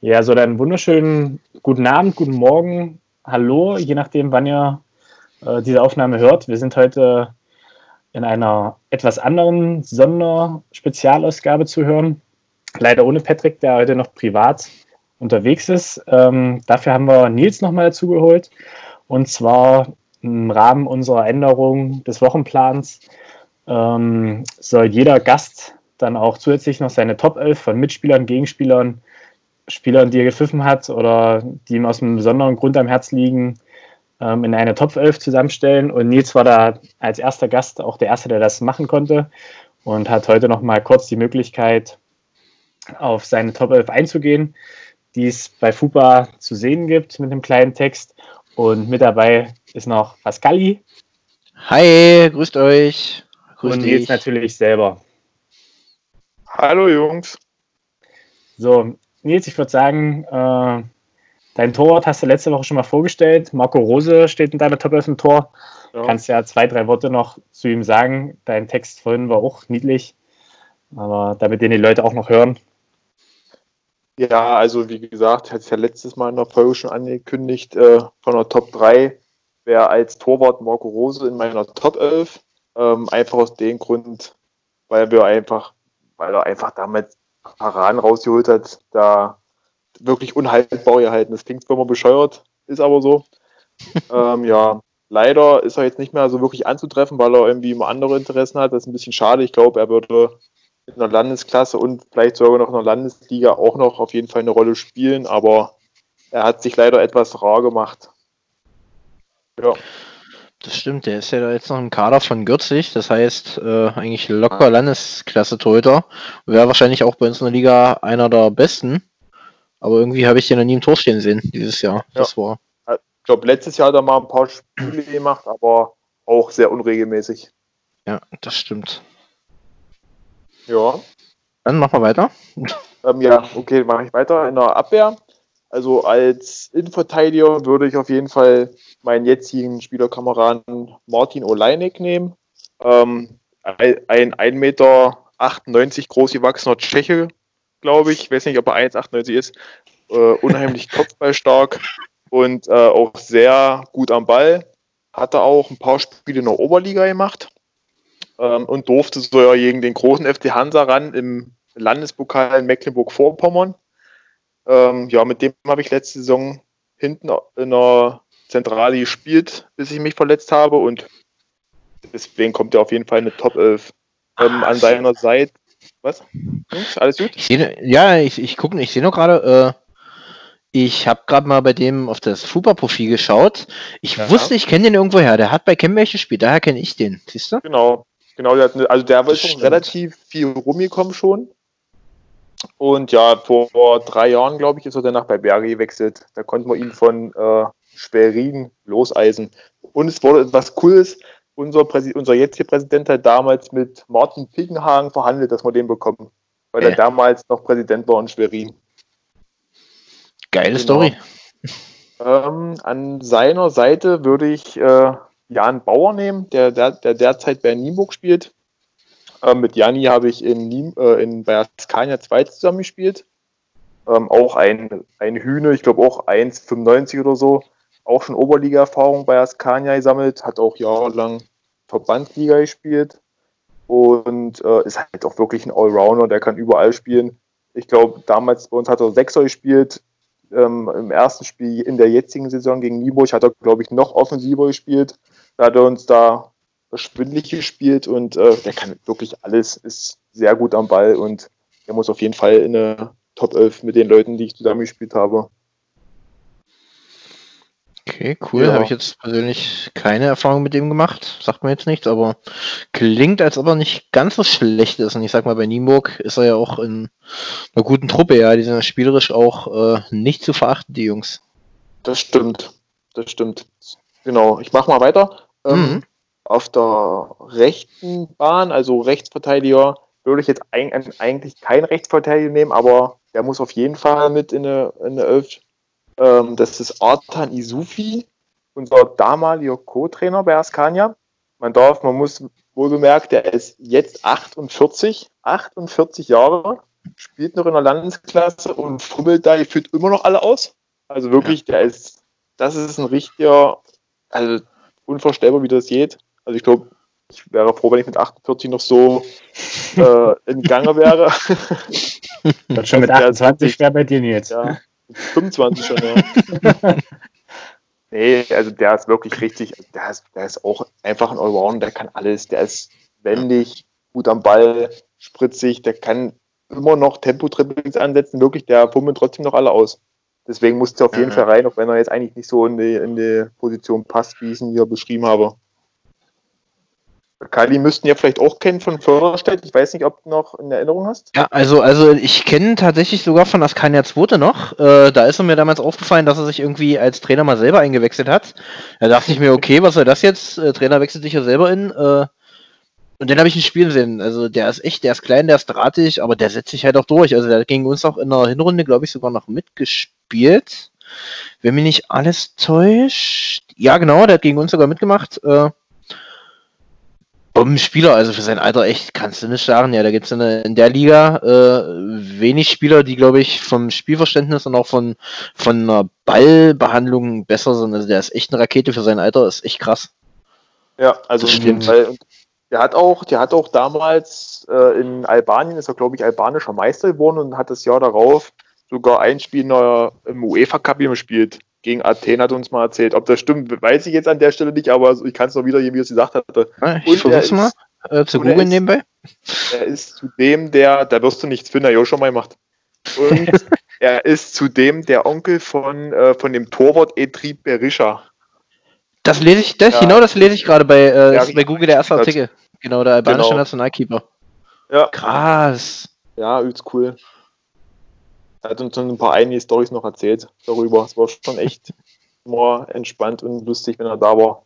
Ja, so dann wunderschönen guten Abend, guten Morgen, hallo, je nachdem, wann ihr äh, diese Aufnahme hört. Wir sind heute in einer etwas anderen Sonderspezialausgabe zu hören. Leider ohne Patrick, der heute noch privat unterwegs ist. Ähm, dafür haben wir Nils nochmal dazugeholt. Und zwar im Rahmen unserer Änderung des Wochenplans ähm, soll jeder Gast dann auch zusätzlich noch seine Top 11 von Mitspielern, Gegenspielern, Spielern, die er gepfiffen hat oder die ihm aus einem besonderen Grund am Herz liegen, ähm, in eine Top 11 zusammenstellen. Und Nils war da als erster Gast auch der Erste, der das machen konnte und hat heute noch mal kurz die Möglichkeit, auf seine Top 11 einzugehen, die es bei FUPA zu sehen gibt mit einem kleinen Text. Und mit dabei ist noch Pascali. Hi, grüßt euch. Grüß und Nils natürlich selber. Hallo Jungs. So, Nils, ich würde sagen, äh, dein Torwart hast du letzte Woche schon mal vorgestellt. Marco Rose steht in deiner Top 11 im Tor. Ja. Kannst ja zwei, drei Worte noch zu ihm sagen. Dein Text vorhin war auch niedlich, aber damit den die Leute auch noch hören. Ja, also wie gesagt, hatte ich ja letztes Mal in der Folge schon angekündigt, äh, von der Top 3 wäre als Torwart Marco Rose in meiner Top 11. Ähm, einfach aus dem Grund, weil wir einfach weil er einfach damit Paraden rausgeholt hat, da wirklich unhaltbar gehalten. Das klingt zwar immer bescheuert, ist aber so. ähm, ja, leider ist er jetzt nicht mehr so wirklich anzutreffen, weil er irgendwie immer andere Interessen hat. Das ist ein bisschen schade. Ich glaube, er würde in der Landesklasse und vielleicht sogar noch in der Landesliga auch noch auf jeden Fall eine Rolle spielen, aber er hat sich leider etwas rar gemacht. Ja. Das stimmt, der ist ja jetzt noch im Kader von Gürzig, das heißt äh, eigentlich locker Landesklasse-Torhüter. Wäre wahrscheinlich auch bei uns in der Liga einer der besten. Aber irgendwie habe ich den noch nie im Tor stehen sehen dieses Jahr. Ja. Das war. Ich glaube, letztes Jahr hat er mal ein paar Spiele gemacht, aber auch sehr unregelmäßig. Ja, das stimmt. Ja. Dann machen wir weiter. Ähm, ja, okay, mache ich weiter. In der Abwehr also als Innenverteidiger würde ich auf jeden Fall meinen jetzigen Spielerkameraden Martin Oleinik nehmen. Ähm, ein 1,98 Meter groß gewachsener Tscheche, glaube ich. Ich weiß nicht, ob er 1,98 ist. Äh, unheimlich kopfballstark und äh, auch sehr gut am Ball. Hatte auch ein paar Spiele in der Oberliga gemacht ähm, und durfte so ja gegen den großen FC Hansa ran im Landespokal in Mecklenburg-Vorpommern. Ähm, ja, mit dem habe ich letzte Saison hinten in der Zentrale gespielt, bis ich mich verletzt habe und deswegen kommt er auf jeden Fall eine Top 11 ähm, an seiner Seite. Was? Jungs, alles gut? Ich seh, ja, ich, ich gucke, ich sehe noch gerade, äh, ich habe gerade mal bei dem auf das Fupa-Profil geschaut. Ich ja. wusste, ich kenne den irgendwoher. Der hat bei Chemnitz gespielt, daher kenne ich den. Siehst du? Genau, genau. Der hat, also der war schon relativ viel rumgekommen schon. Und ja, vor drei Jahren, glaube ich, ist er danach bei Berge gewechselt. Da konnten wir ihn von äh, Schwerin loseisen. Und es wurde etwas Cooles. Unser, Präsi unser jetziger Präsident hat damals mit Martin Pickenhagen verhandelt, dass wir den bekommen. Weil äh. er damals noch Präsident war in Schwerin. Geile genau. Story. Ähm, an seiner Seite würde ich äh, Jan Bauer nehmen, der, der, der derzeit bei Nienburg spielt. Ähm, mit Jani habe ich in, Niem, äh, in bei Askania 2 zusammengespielt. Ähm, auch ein, ein Hühne, ich glaube auch 1,95 oder so. Auch schon Oberliga-Erfahrung bei Askania gesammelt, hat auch jahrelang Verbandsliga gespielt und äh, ist halt auch wirklich ein Allrounder, der kann überall spielen. Ich glaube, damals bei uns hat er Sechser gespielt. Ähm, Im ersten Spiel in der jetzigen Saison gegen Nieburg hat er, glaube ich, noch offensiver gespielt. Da hat er uns da schwindlig gespielt und äh, der kann wirklich alles, ist sehr gut am Ball und er muss auf jeden Fall in eine Top 11 mit den Leuten, die ich zusammengespielt habe. Okay, cool. Ja. Habe ich jetzt persönlich keine Erfahrung mit dem gemacht. Sagt mir jetzt nichts, aber klingt, als ob er nicht ganz so schlecht ist. Und ich sag mal, bei Nienburg ist er ja auch in einer guten Truppe, ja. Die sind spielerisch auch äh, nicht zu verachten, die Jungs. Das stimmt. Das stimmt. Genau. Ich mache mal weiter. Ähm, mhm. Auf der rechten Bahn, also Rechtsverteidiger, würde ich jetzt eigentlich keinen Rechtsverteidiger nehmen, aber der muss auf jeden Fall mit in eine, in eine Elf. Ähm, das ist Artan Isufi, unser damaliger Co-Trainer bei Askania. Man darf, man muss wohl bemerkt, der ist jetzt 48, 48 Jahre spielt noch in der Landesklasse und fummelt da, führt immer noch alle aus. Also wirklich, der ist, das ist ein richtiger, also unvorstellbar, wie das geht. Also ich glaube, ich wäre froh, wenn ich mit 48 noch so äh, in Gange wäre. Das schon mit 28 schwer bei dir, Nils. Ja, mit 25 schon, ja. nee, also der ist wirklich richtig, der ist, der ist auch einfach ein Allrounder, der kann alles, der ist wendig, gut am Ball, spritzig, der kann immer noch Tempo-Trippings ansetzen, wirklich, der fummelt trotzdem noch alle aus. Deswegen musste er auf jeden Ja. Fall rein, auch wenn er jetzt eigentlich nicht so in die, in die Position passt, wie ich ihn hier beschrieben habe. Kali müssten ja vielleicht auch kennen von Förderstedt. Ich weiß nicht, ob du noch in Erinnerung hast. Ja, also, also ich kenne tatsächlich sogar von Askania Zweite noch. Äh, da ist mir damals aufgefallen, dass er sich irgendwie als Trainer mal selber eingewechselt hat. Da dachte ich mir, okay, was soll das jetzt? Äh, Trainer wechselt sich ja selber in. Äh, und dann habe ich ein Spiel gesehen. Also der ist echt, der ist klein, der ist drahtig, aber der setzt sich halt auch durch. Also der hat gegen uns auch in der Hinrunde, glaube ich, sogar noch mitgespielt. Wenn mich nicht alles täuscht. Ja, genau, der hat gegen uns sogar mitgemacht. Äh, Bombenspieler, also für sein Alter echt, kannst du nicht sagen. Ja, da gibt es in, der- in der Liga äh, wenig Spieler, die, glaube ich, vom Spielverständnis und auch von, von einer Ballbehandlung besser sind. Also der ist echt eine Rakete für sein Alter, ist echt krass. Ja, also Das stimmt. Fall. Und Der hat auch, der hat auch damals äh, in Albanien, ist er, glaube ich, albanischer Meister geworden und hat das Jahr darauf sogar ein Spiel in der, im UEFA Cup gespielt. Gegen Athen hat uns mal erzählt. Ob das stimmt, weiß ich jetzt an der Stelle nicht, aber ich kann es noch wieder, wie er es gesagt hatte. Ja, Und Ich versuch's er mal äh, zu googeln nebenbei. Er ist zudem der, da wirst du nichts finden, er ja auch schon mal gemacht. Und er ist zudem der Onkel von, äh, von dem Torwart Etri Berisha. Das lese ich, das, Ja. genau das lese ich gerade bei, äh, Ja, bei Google der erste Artikel. Genau, der albanische Genau. Nationalkeeper. Ja, Krass. ja, übelst cool. Er hat uns schon ein paar einige Storys noch erzählt darüber. Es war schon echt immer entspannt und lustig, wenn er da war.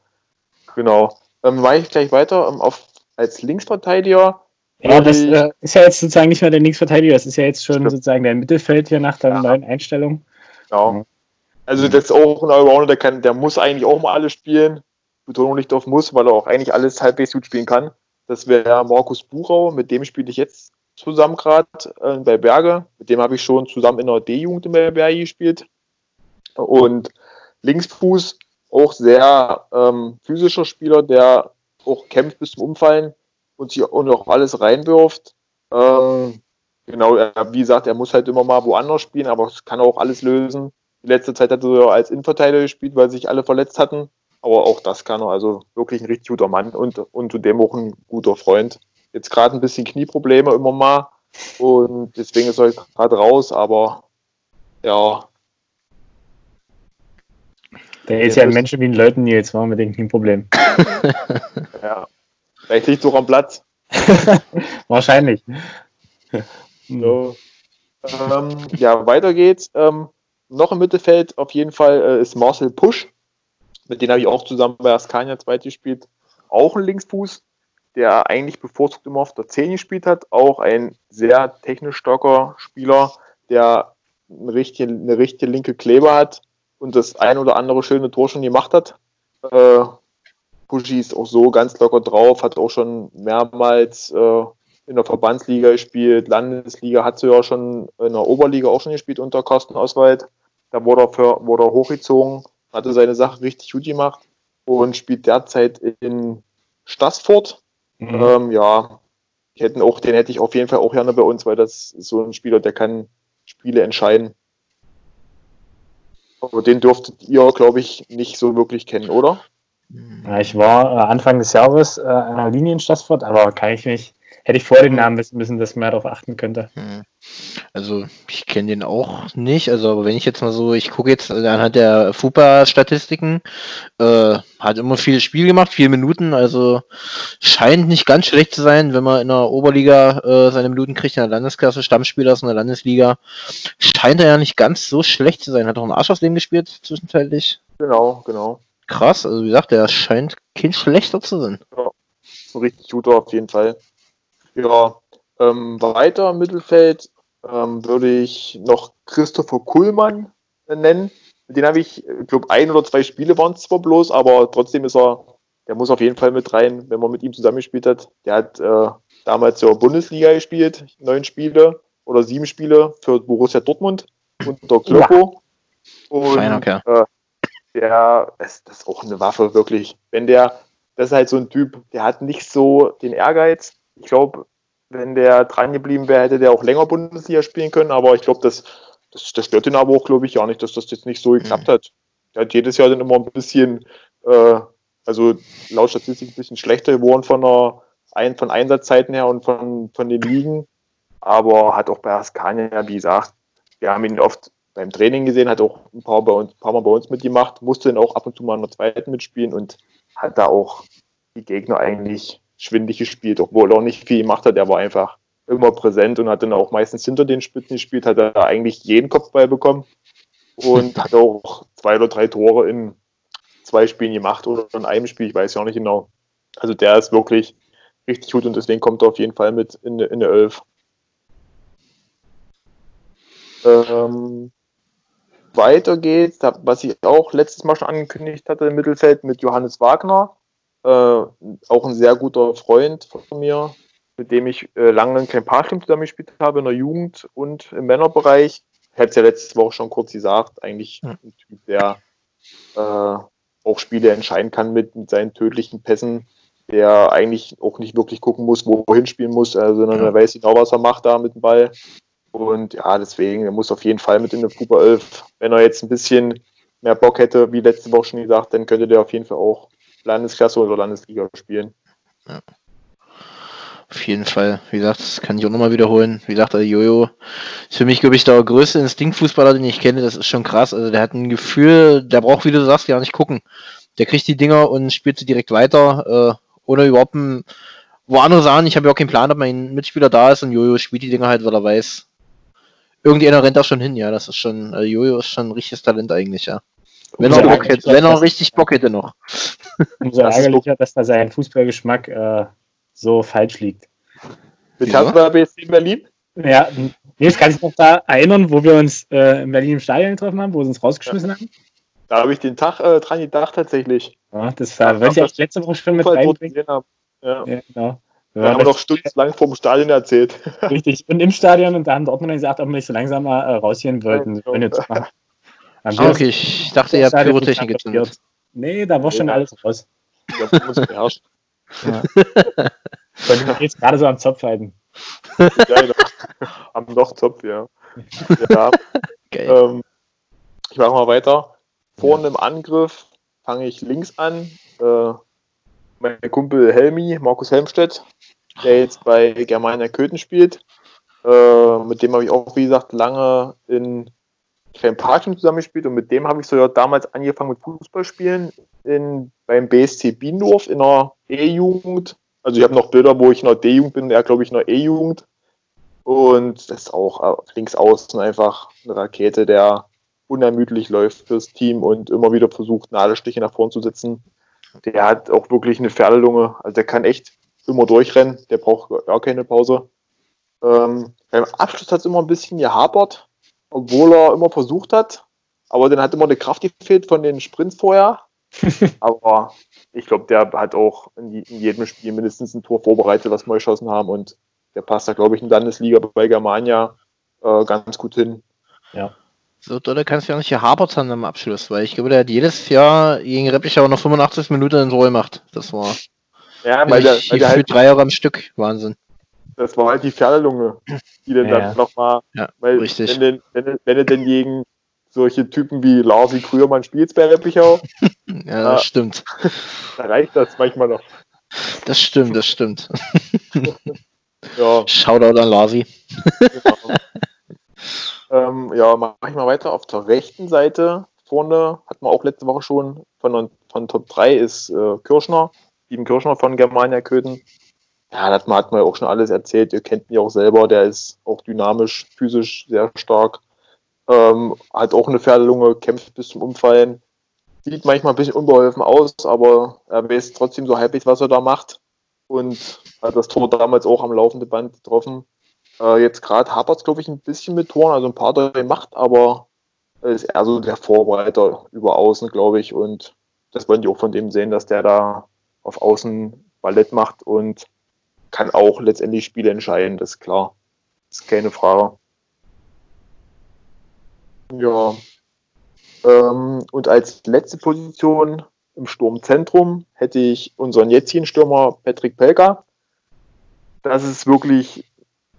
Genau. Ähm, mache ich gleich weiter ähm, auf, als Linksverteidiger. Ja, das äh, ist ja jetzt sozusagen nicht mehr der Linksverteidiger, das ist ja jetzt schon Stimmt. sozusagen der Mittelfeld hier nach der Ja. neuen Einstellung. Genau. Mhm. Also das ist auch ein Allrounder, der, kann, der muss eigentlich auch mal alles spielen. Betonung liegt auf muss, weil er auch eigentlich alles halbwegs gut spielen kann. Das wäre Markus Buchau, mit dem spiele ich jetzt zusammen gerade äh, bei Berge. Mit dem habe ich schon zusammen in der D-Jugend in Berge gespielt. Und Linksfuß, auch sehr ähm, physischer Spieler, der auch kämpft bis zum Umfallen und sich auch alles reinwirft. Ähm, genau, er, wie gesagt, er muss halt immer mal woanders spielen, aber es kann auch alles lösen. Die letzte Zeit hat er als Innenverteidiger gespielt, weil sich alle verletzt hatten. Aber auch das kann er. Also wirklich ein richtig guter Mann und, und zudem auch ein guter Freund. Jetzt gerade ein bisschen Knieprobleme immer mal. Und deswegen ist er gerade raus, aber ja, Der ist Ja, ein Mensch wie ein Leuten Nils, war mit dem kein Problem. ja. Vielleicht liegt es auch am Platz. Wahrscheinlich. So. Ähm, ja, weiter geht's. Ähm, noch im Mittelfeld auf jeden Fall äh, ist Marcel Pusch. Mit dem habe ich auch zusammen bei Askania zweit gespielt. Auch ein Linksfuß, der eigentlich bevorzugt immer auf der 10 gespielt hat. Auch ein sehr technisch starker Spieler, der eine richtige, eine richtige linke Kleber hat und das ein oder andere schöne Tor schon gemacht hat. Äh, ist auch so ganz locker drauf, hat auch schon mehrmals äh, in der Verbandsliga gespielt, Landesliga hat sie ja schon in der Oberliga auch schon gespielt unter Carsten Oswald. Da wurde er, für, wurde er hochgezogen, hatte seine Sache richtig gut gemacht und spielt derzeit in Stassfurt. Mhm. Ähm, ja, ich hätten auch, den hätte ich auf jeden Fall auch gerne bei uns, weil das ist so ein Spieler, der kann Spiele entscheiden. Aber den dürftet ihr, glaube ich, nicht so wirklich kennen, oder? Ja, ich war äh, Anfang des Jahres äh, an der Linie in Stassfurt, aber kann ich mich, hätte ich vor den Namen wissen müssen, dass man darauf achten könnte. Hm. Also ich kenne den auch nicht, also aber wenn ich jetzt mal so, ich gucke jetzt anhand der FUPA-Statistiken, äh, hat immer viel Spiel gemacht, vier Minuten, also scheint nicht ganz schlecht zu sein, wenn man in der Oberliga äh, seine Minuten kriegt, in der Landesklasse, Stammspieler ist in der Landesliga, scheint er ja nicht ganz so schlecht zu sein, hat auch einen Arsch aus dem gespielt zwischenzeitlich. Genau, genau. Krass, also wie gesagt, der scheint kein schlechter zu sein. ein richtig guter auf jeden Fall. Ja, ähm, weiter im Mittelfeld ähm, würde ich noch Christopher Kuhlmann äh, nennen. Den habe ich, ich glaube, ein oder zwei Spiele waren es zwar bloß, aber trotzdem ist er, der muss auf jeden Fall mit rein, wenn man mit ihm zusammengespielt hat. Der hat äh, damals zur Bundesliga gespielt, neun Spiele, oder sieben Spiele für Borussia Dortmund unter Kloppo. Und Feiner Kerl. äh, der, das, das ist auch eine Waffe, wirklich. Wenn der, das ist halt so ein Typ, der hat nicht so den Ehrgeiz. Ich glaube, wenn der dran geblieben wäre, hätte der auch länger Bundesliga spielen können, aber ich glaube, das, das, das stört ihn aber auch, glaube ich, auch nicht, dass das jetzt nicht so geklappt Mhm. hat. Der hat jedes Jahr dann immer ein bisschen, äh, also laut Statistik ein bisschen schlechter geworden von der ein, von Einsatzzeiten her und von, von den Ligen. Aber hat auch bei Askania, wie gesagt, wir haben ihn oft beim Training gesehen, hat auch ein paar, bei uns, ein paar Mal bei uns mitgemacht, musste dann auch ab und zu mal in der zweiten mitspielen und hat da auch die Gegner eigentlich schwindig gespielt, obwohl er auch nicht viel gemacht hat. Er war einfach immer präsent und hat dann auch meistens hinter den Spitzen gespielt, hat er eigentlich jeden Kopfball bekommen und hat auch zwei oder drei Tore in zwei Spielen gemacht oder in einem Spiel, ich weiß ja auch nicht genau. Also der ist wirklich richtig gut und deswegen kommt er auf jeden Fall mit in, in der Elf. Ähm, weiter geht's, was ich auch letztes Mal schon angekündigt hatte im Mittelfeld mit Johannes Wagner, äh, auch ein sehr guter Freund von mir, mit dem ich äh, lange in kein Parkteam zusammengespielt habe, in der Jugend und im Männerbereich. Ich hatte es ja letzte Woche schon kurz gesagt, eigentlich ein Typ, der äh, auch Spiele entscheiden kann mit, mit seinen tödlichen Pässen, der eigentlich auch nicht wirklich gucken muss, wo- wohin spielen muss, äh, sondern Ja. er weiß genau, was er macht da mit dem Ball. Und ja, deswegen, er muss auf jeden Fall mit in der Fuber 11. Wenn er jetzt ein bisschen mehr Bock hätte, wie letzte Woche schon gesagt, dann könnte der auf jeden Fall auch Landesklasse oder Landesliga spielen. Auf jeden Fall. Wie gesagt, das kann ich auch nochmal wiederholen. Wie gesagt, der Jojo ist für mich, glaube ich, der größte Instinktfußballer, den ich kenne. Das ist schon krass. Also der hat ein Gefühl, der braucht, wie du sagst, gar nicht gucken. Der kriegt die Dinger und spielt sie direkt weiter, äh, ohne überhaupt ein, wo andere sagen, ich habe ja auch keinen Plan, ob mein Mitspieler da ist und Jojo spielt die Dinger halt, weil er weiß. Irgendjemand rennt da schon hin, ja. Das ist schon, also Jojo ist schon ein richtiges Talent eigentlich, ja. Wenn er Bock hätte, wenn er richtig Bock hätte noch. Umso Das ist ärgerlicher, dass da sein Fußballgeschmack äh, so falsch liegt. Mit? Hertha BSC Berlin? Ja, jetzt kann ich mich noch da erinnern, wo wir uns äh, in Berlin im Stadion getroffen haben, wo sie uns rausgeschmissen haben. Da habe ich den Tag äh, dran gedacht tatsächlich. Ja, das war, wollte ich letzte Woche schon mit reinbringen. haben. Ja. Ja, genau. Wir haben das noch stundenlang vom Stadion erzählt. richtig. Und im Stadion und da haben Dortmund gesagt, ob wir nicht so langsam mal äh, rausgehen wollten. Ja, Wenn okay, ich dachte, ihr habt Pyrotechnik gezündet. Nee, da war schon Ja. alles raus. Wir haben uns beherrscht. Konnte mich jetzt gerade so am Zopf halten. Ja, ja. Am Lochzopf, ja. ja Geil. ähm, ich mache mal weiter. Vorne im Angriff fange ich links an. Äh, mein Kumpel Helmi, Markus Helmstedt, der jetzt bei Germania Köthen spielt. Äh, mit dem habe ich auch, wie gesagt, lange in kleinen Parkteam zusammengespielt und mit dem habe ich sogar damals angefangen mit Fußballspielen in, beim BSC Biendorf in der E-Jugend. Also ich habe noch Bilder, wo ich in der D-Jugend bin, er glaube ich in der E-Jugend. Und das ist auch äh, links außen einfach eine Rakete, der unermüdlich läuft fürs Team und immer wieder versucht, Nadelstiche nach vorn zu setzen. Der hat auch wirklich eine Pferdelunge. Also der kann echt immer durchrennen. Der braucht gar keine Pause. Ähm, beim Abschluss hat es immer ein bisschen gehapert, obwohl er immer versucht hat. Aber dann hat immer eine Kraft gefehlt von den Sprints vorher. Aber ich glaube, der hat auch in, die, in, jedem Spiel mindestens ein Tor vorbereitet, was wir geschossen haben. Und der passt da, glaube ich, in der Landesliga bei Germania äh, ganz gut hin. So dolle kannst du ja nicht gehapert haben am Abschluss, weil ich glaube, der hat jedes Jahr gegen Reppichau noch 85 Minuten in Tor gemacht. Das war Ja, weil der, ich, weil der für halt, drei Jahre am Stück. Wahnsinn. Das war halt die Pferdelunge, die dann, Ja. dann nochmal, Ja, weil richtig. wenn, denn- wenn, wenn du denn gegen solche Typen wie Lars wie früher mal spielst bei Reppichau, Ja, Ah. das stimmt. da reicht das manchmal noch. Das stimmt, das stimmt. Ja, Shoutout an Lasi. genau. ähm, ja, mach ich mal weiter. Auf der rechten Seite vorne hatten wir auch letzte Woche schon von, von Top 3 ist äh, Kirschner, Steven Kirschner von Germania Köthen. Ja, das hat man ja auch schon alles erzählt. Ihr kennt ihn ja auch selber. Der ist auch dynamisch, physisch sehr stark. Ähm, hat auch eine Pferdelunge, kämpft bis zum Umfallen. Sieht manchmal ein bisschen unbeholfen aus, aber er weiß trotzdem so halbwegs, was er da macht. Und hat das Tor damals auch am laufenden Band getroffen. Äh, jetzt gerade hapert es, glaube ich, ein bisschen mit Toren, also ein paar Tore gemacht, aber er ist eher so der Vorbereiter über Außen, glaube ich. Und das wollen die auch von dem sehen, dass der da auf Außen Ballett macht und kann auch letztendlich Spiele entscheiden, das ist klar. ist keine Frage. Ja. Ähm, und als letzte Position im Sturmzentrum hätte ich unseren jetzigen Stürmer Patrick Pelka. Das ist wirklich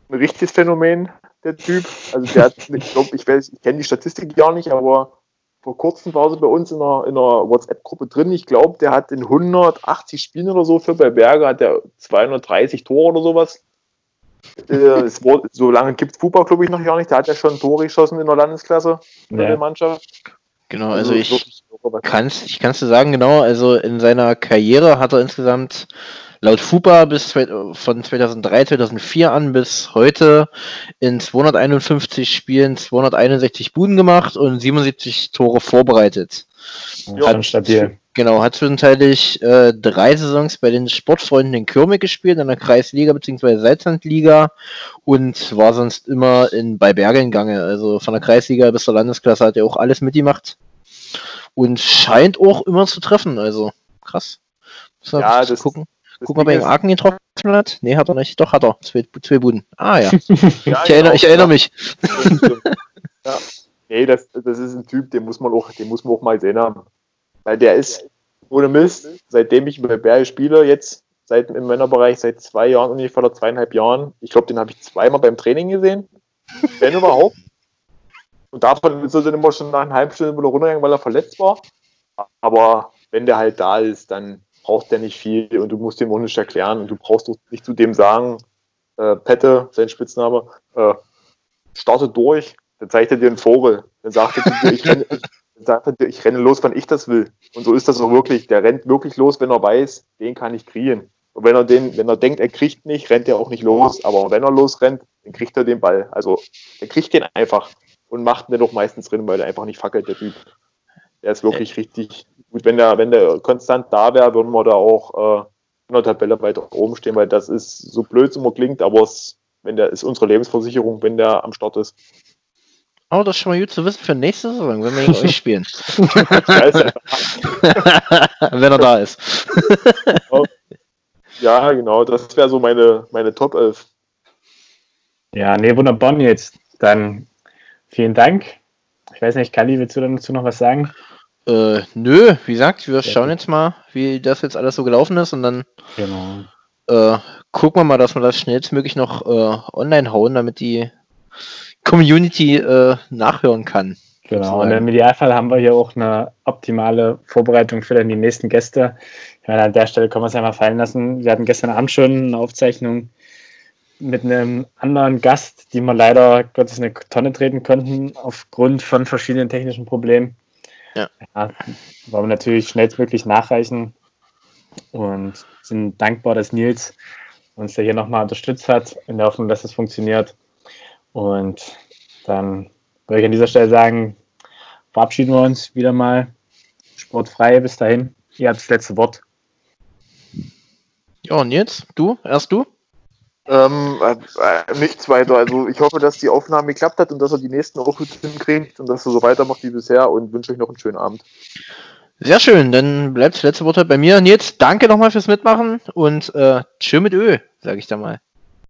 ein richtiges Phänomen, der Typ. Also der hat, ich ich ich kenne die Statistik gar nicht, aber vor kurzem war sie bei uns in einer, in einer WhatsApp-Gruppe drin. Ich glaube, der hat in 180 Spielen oder so für bei Berger hat der 230 Tore oder sowas. Äh, wurde, so lange gibt es Fußball, glaube ich, noch gar nicht. Der hat ja schon Tore geschossen in der Landesklasse in ja. der Mannschaft. Genau, also, also ich kann es ich kann's dir sagen, genau, also in seiner Karriere hat er insgesamt laut FUPA bis von 2003, 2004 an bis heute in 251 Spielen 261 Buden gemacht und 77 Tore vorbereitet. Ja, hat, stabil. Genau, hat zwischenzeitlich äh, drei Saisons bei den Sportfreunden in Kürmig gespielt, in der Kreisliga bzw. Salzlandliga und war sonst immer in, bei Bergen Gange. Also von der Kreisliga bis zur Landesklasse hat er auch alles mitgemacht und scheint auch immer zu treffen. Also krass. Ja, das, gucken. Guck mal, ob er den Arken getroffen hat. Nee, hat er nicht. Doch, hat er. Zwei, zwei Buden. Ah ja. ja ich, genau, erinnere, ich erinnere mich. ja. Nee, das, das ist ein Typ, den muss man auch, den muss man auch mal sehen haben. Weil der ist, ohne Mist, seitdem ich bei Berge spiele, jetzt seit im Männerbereich seit zwei Jahren, ungefähr oder zweieinhalb Jahren. Ich glaube, den habe ich zweimal beim Training gesehen. Wenn überhaupt. Und davon ist er dann immer schon nach einer halben Stunde wieder runtergegangen, weil er verletzt war. Aber wenn der halt da ist, dann braucht der nicht viel und du musst ihm auch nicht erklären und du brauchst auch nicht zu dem sagen, äh, Pette, sein Spitzname, äh, starte durch, dann zeigt er dir einen Vogel. Dann sagt er dir, ich renne, sagt er dir, ich renne los, wann ich das will. Und so ist das auch wirklich. Der rennt wirklich los, wenn er weiß, den kann ich kriegen. Und wenn er den, wenn er denkt, er kriegt nicht, rennt er auch nicht los. Aber wenn er losrennt, dann kriegt er den Ball. Also, er kriegt den einfach und macht den doch meistens drin, weil er einfach nicht fackelt, der Typ. Der ist wirklich richtig gut. Wenn der, wenn der konstant da wäre, würden wir da auch äh, in der Tabelle weiter oben stehen, weil das ist so blöd, es immer klingt, aber es, wenn der ist unsere Lebensversicherung, wenn der am Start ist. Oh, das ist schon mal gut zu wissen für nächste Saison, wenn wir gegen euch spielen. wenn er da ist. ja, genau, das wäre so meine, meine Top 11. Ja, nee, wunderbar jetzt. Dann vielen Dank. Ich weiß nicht, Kali, willst du dazu noch was sagen? Äh, nö, wie gesagt, wir schauen jetzt mal, wie das jetzt alles so gelaufen ist und dann genau. äh, gucken wir mal, dass wir das schnellstmöglich noch äh, online hauen, damit die Community äh, nachhören kann. Genau, und im Idealfall haben wir hier auch eine optimale Vorbereitung für dann die nächsten Gäste. Ich meine, an der Stelle können wir es ja mal fallen lassen. Wir hatten gestern Abend schon eine Aufzeichnung mit einem anderen Gast, die wir leider Gottes eine Tonne treten konnten, aufgrund von verschiedenen technischen Problemen. Ja. ja wollen wir natürlich schnellstmöglich nachreichen und sind dankbar, dass Nils uns da hier nochmal unterstützt hat, in der Hoffnung, dass es funktioniert. Und dann würde ich an dieser Stelle sagen, verabschieden wir uns wieder mal. Sportfrei, bis dahin. Ihr habt das letzte Wort. Ja, und jetzt? Du? Erst du? Ähm, äh, nichts weiter. Also ich hoffe, dass die Aufnahme geklappt hat und dass er die nächsten auch gut hinkriegt und dass er so weitermacht wie bisher und wünsche euch noch einen schönen Abend. Sehr schön, dann bleibt das letzte Wort bei mir. Und jetzt danke nochmal fürs Mitmachen und äh, tschö mit Ö, sage ich da mal.